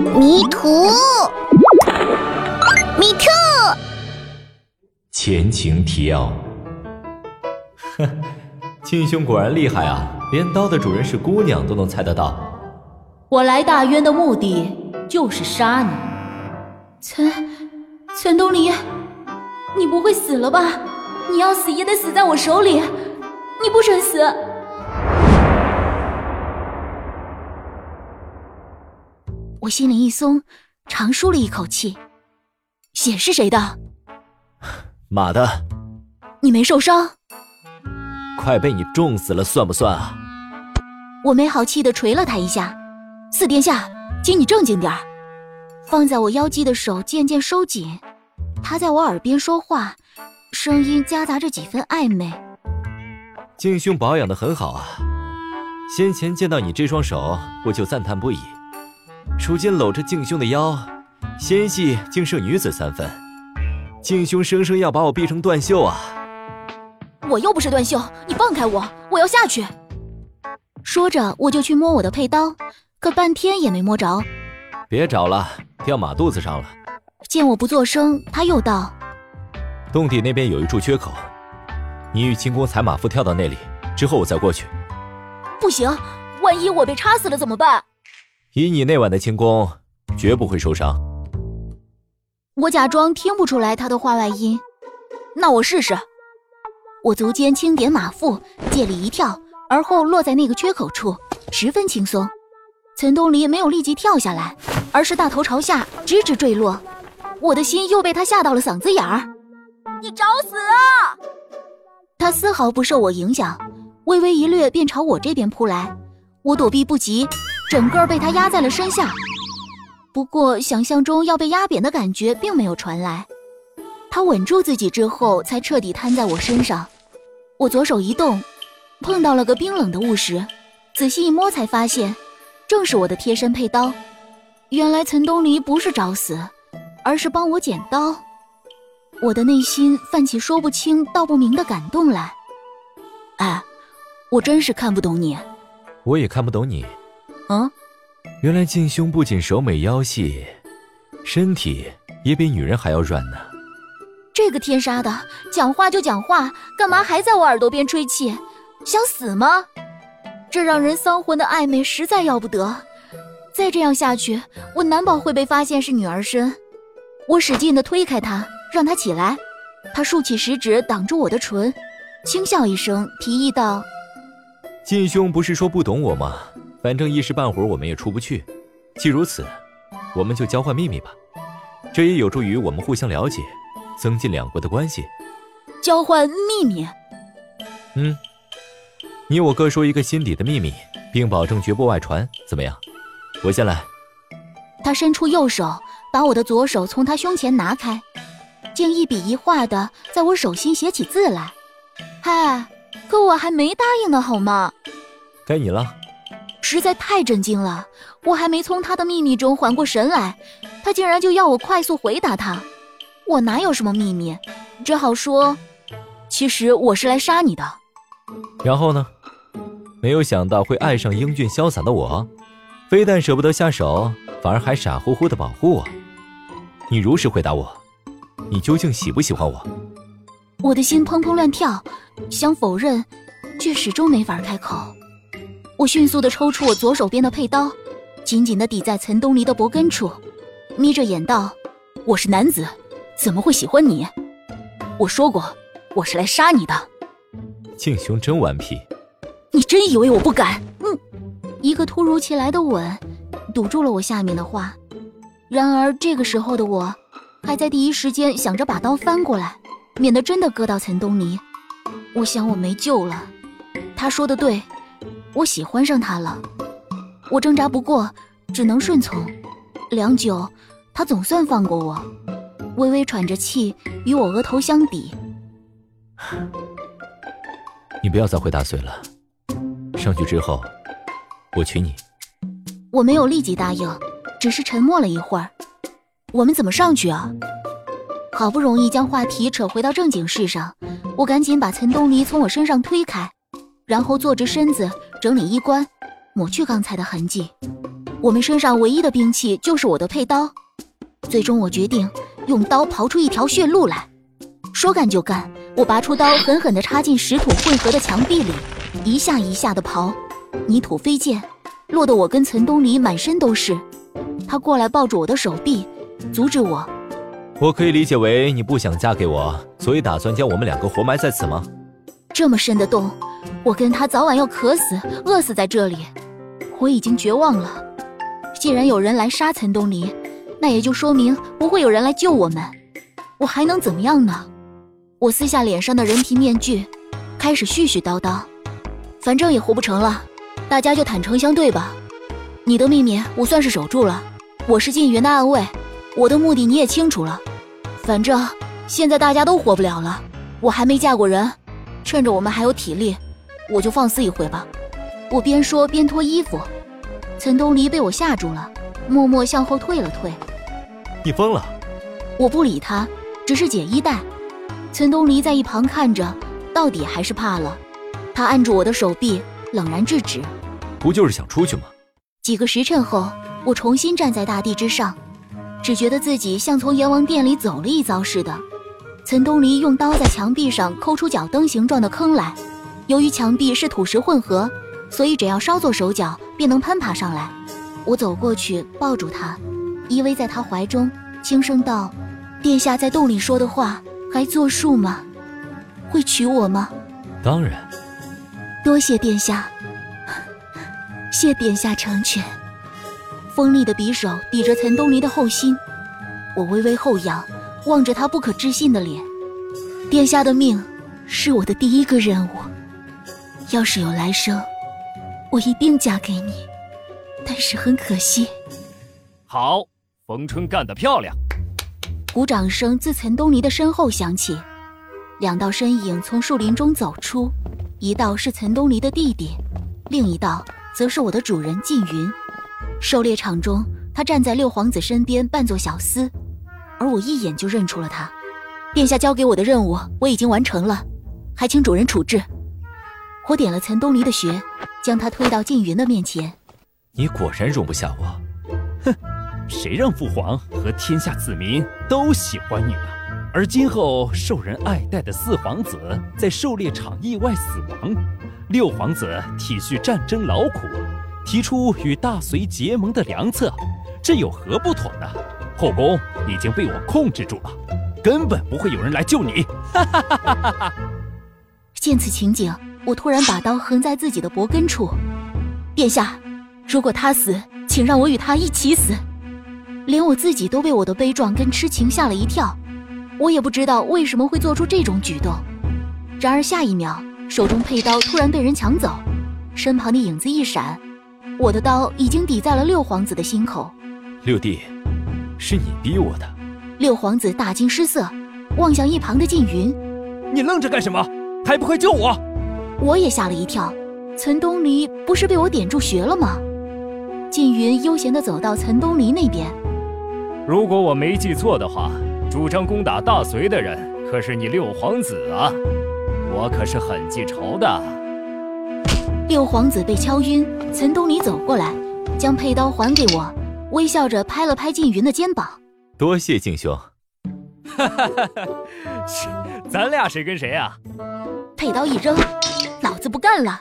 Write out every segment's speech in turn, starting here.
迷途，迷途。前情提要：哼，庆兄果然厉害啊，连刀的主人是姑娘都能猜得到。我来大渊的目的就是杀你，陈陈东篱，你不会死了吧？你要死也得死在我手里，你不准死！我心里一松，长舒了一口气。血是谁的？马的。你没受伤？快被你重死了，算不算啊？我没好气的捶了他一下。四殿下，请你正经点儿。放在我腰际的手渐渐收紧，他在我耳边说话，声音夹杂着几分暧昧。靖兄保养的很好啊，先前见到你这双手，我就赞叹不已。如今搂着靖兄的腰，纤细竟胜女子三分。靖兄生生要把我逼成断袖啊！我又不是断袖，你放开我，我要下去。说着，我就去摸我的佩刀，可半天也没摸着。别找了，掉马肚子上了。见我不作声，他又道：“洞底那边有一处缺口，你与轻功踩马夫跳到那里，之后我再过去。”不行，万一我被插死了怎么办？以你那晚的轻功，绝不会受伤。我假装听不出来他的话外音。那我试试。我足尖轻点马腹，借力一跳，而后落在那个缺口处，十分轻松。陈东篱没有立即跳下来，而是大头朝下，直直坠落。我的心又被他吓到了嗓子眼儿。你找死啊！他丝毫不受我影响，微微一掠便朝我这边扑来。我躲避不及，整个被他压在了身下。不过想象中要被压扁的感觉并没有传来。他稳住自己之后，才彻底瘫在我身上。我左手一动，碰到了个冰冷的物石，仔细一摸才发现。正是我的贴身佩刀，原来陈东篱不是找死，而是帮我剪刀。我的内心泛起说不清道不明的感动来。哎，我真是看不懂你，我也看不懂你。嗯，原来靖兄不仅手美腰细，身体也比女人还要软呢。这个天杀的，讲话就讲话，干嘛还在我耳朵边吹气？想死吗？这让人丧魂的暧昧实在要不得，再这样下去，我难保会被发现是女儿身。我使劲的推开他，让他起来。他竖起食指挡住我的唇，轻笑一声，提议道：“晋兄不是说不懂我吗？反正一时半会儿我们也出不去。既如此，我们就交换秘密吧，这也有助于我们互相了解，增进两国的关系。交换秘密？嗯。”你我各说一个心底的秘密，并保证绝不外传，怎么样？我先来。他伸出右手，把我的左手从他胸前拿开，竟一笔一画的在我手心写起字来。嗨，可我还没答应呢，好吗？该你了。实在太震惊了，我还没从他的秘密中缓过神来，他竟然就要我快速回答他。我哪有什么秘密？只好说，其实我是来杀你的。然后呢？没有想到会爱上英俊潇洒的我，非但舍不得下手，反而还傻乎乎的保护我。你如实回答我，你究竟喜不喜欢我？我的心砰砰乱跳，想否认，却始终没法开口。我迅速的抽出我左手边的佩刀，紧紧的抵在岑东篱的脖根处，眯着眼道：“我是男子，怎么会喜欢你？我说过，我是来杀你的。”敬兄真顽皮。你真以为我不敢？嗯，一个突如其来的吻，堵住了我下面的话。然而这个时候的我，还在第一时间想着把刀翻过来，免得真的割到岑东篱。我想我没救了。他说的对，我喜欢上他了。我挣扎不过，只能顺从。良久，他总算放过我，微微喘着气，与我额头相抵。你不要再回答碎了。上去之后，我娶你。我没有立即答应，只是沉默了一会儿。我们怎么上去啊？好不容易将话题扯回到正经事上，我赶紧把陈东篱从我身上推开，然后坐直身子，整理衣冠，抹去刚才的痕迹。我们身上唯一的兵器就是我的佩刀。最终，我决定用刀刨出一条血路来。说干就干，我拔出刀，狠狠地插进石土混合的墙壁里，一下一下地刨，泥土飞溅，落得我跟岑东篱满身都是。他过来抱住我的手臂，阻止我。我可以理解为你不想嫁给我，所以打算将我们两个活埋在此吗？这么深的洞，我跟他早晚要渴死、饿死在这里。我已经绝望了。既然有人来杀岑东篱，那也就说明不会有人来救我们。我还能怎么样呢？我撕下脸上的人皮面具，开始絮絮叨叨。反正也活不成了，大家就坦诚相对吧。你的秘密我算是守住了，我是晋云的暗卫，我的目的你也清楚了。反正现在大家都活不了了，我还没嫁过人，趁着我们还有体力，我就放肆一回吧。我边说边脱衣服，岑东篱被我吓住了，默默向后退了退。你疯了！我不理他，只是解衣带。岑东篱在一旁看着，到底还是怕了。他按住我的手臂，冷然制止。不就是想出去吗？几个时辰后，我重新站在大地之上，只觉得自己像从阎王殿里走了一遭似的。岑东篱用刀在墙壁上抠出脚蹬形状的坑来，由于墙壁是土石混合，所以只要稍作手脚，便能攀爬上来。我走过去抱住他，依偎在他怀中，轻声道：“殿下在洞里说的话。”还作数吗？会娶我吗？当然。多谢殿下，谢殿下成全。锋利的匕首抵着岑东篱的后心，我微微后仰，望着他不可置信的脸。殿下的命是我的第一个任务。要是有来生，我一定嫁给你。但是很可惜。好，冯春干得漂亮。鼓掌声自岑东篱的身后响起，两道身影从树林中走出，一道是岑东篱的弟弟，另一道则是我的主人靳云。狩猎场中，他站在六皇子身边扮作小厮，而我一眼就认出了他。殿下交给我的任务我已经完成了，还请主人处置。我点了岑东篱的穴，将他推到靳云的面前。你果然容不下我，哼。谁让父皇和天下子民都喜欢你呢？而今后受人爱戴的四皇子在狩猎场意外死亡，六皇子体恤战争劳苦，提出与大隋结盟的良策，这有何不妥呢？后宫已经被我控制住了，根本不会有人来救你。哈哈哈哈哈！见此情景，我突然把刀横在自己的脖根处。殿下，如果他死，请让我与他一起死。连我自己都被我的悲壮跟痴情吓了一跳，我也不知道为什么会做出这种举动。然而下一秒，手中佩刀突然被人抢走，身旁的影子一闪，我的刀已经抵在了六皇子的心口。六弟，是你逼我的。六皇子大惊失色，望向一旁的靳云：“你愣着干什么？还不快救我！”我也吓了一跳，岑东篱不是被我点住穴了吗？靳云悠闲地走到岑东篱那边。如果我没记错的话，主张攻打大隋的人可是你六皇子啊！我可是很记仇的。六皇子被敲晕，岑东篱走过来，将佩刀还给我，微笑着拍了拍靳云的肩膀。多谢靳兄。哈哈哈哈咱俩谁跟谁啊？佩刀一扔，老子不干了！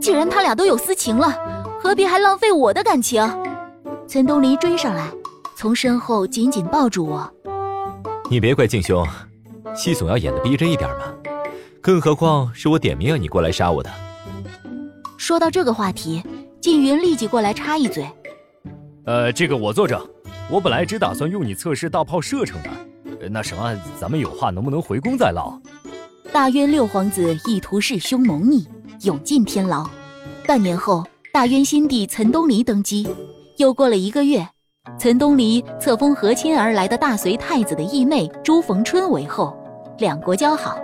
既然他俩都有私情了，何必还浪费我的感情？岑东篱追上来。从身后紧紧抱住我，你别怪静兄，戏总要演的逼真一点嘛。更何况是我点名让你过来杀我的。说到这个话题，靳云立即过来插一嘴：“呃，这个我作证，我本来只打算用你测试大炮射程的。那什么，咱们有话能不能回宫再唠？”大渊六皇子意图弑兄谋逆，永进天牢。半年后，大渊新帝岑东篱登基，又过了一个月。岑东篱册封和亲而来的大隋太子的义妹朱逢春为后，两国交好，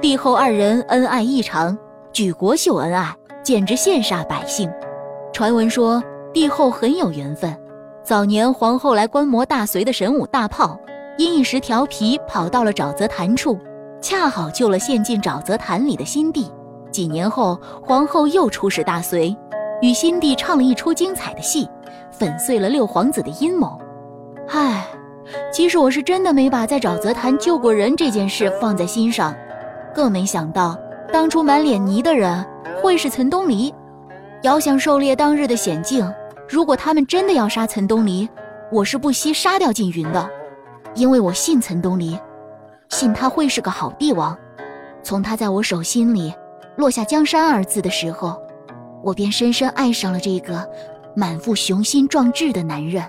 帝后二人恩爱异常，举国秀恩爱，简直羡煞百姓。传闻说帝后很有缘分，早年皇后来观摩大隋的神武大炮，因一时调皮跑到了沼泽潭处，恰好救了陷进沼泽潭里的新帝。几年后，皇后又出使大隋，与新帝唱了一出精彩的戏。粉碎了六皇子的阴谋。唉，其实我是真的没把在沼泽潭救过人这件事放在心上，更没想到当初满脸泥的人会是岑东篱。遥想狩猎当日的险境，如果他们真的要杀岑东篱，我是不惜杀掉静云的，因为我信岑东篱，信他会是个好帝王。从他在我手心里落下“江山”二字的时候，我便深深爱上了这个满腹雄心壮志的男人。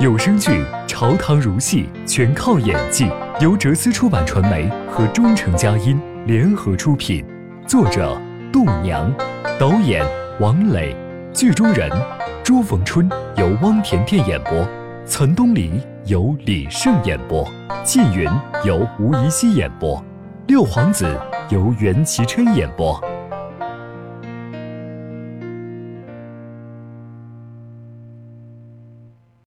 有声剧《朝堂如戏》全靠演技，由哲思出版传媒和中诚佳音联合出品，作者度娘，导演王磊，剧中人朱逢春由汪甜甜演播，岑东篱由李晟演播，纪云由吴怡希演播，六皇子由袁其琛演播。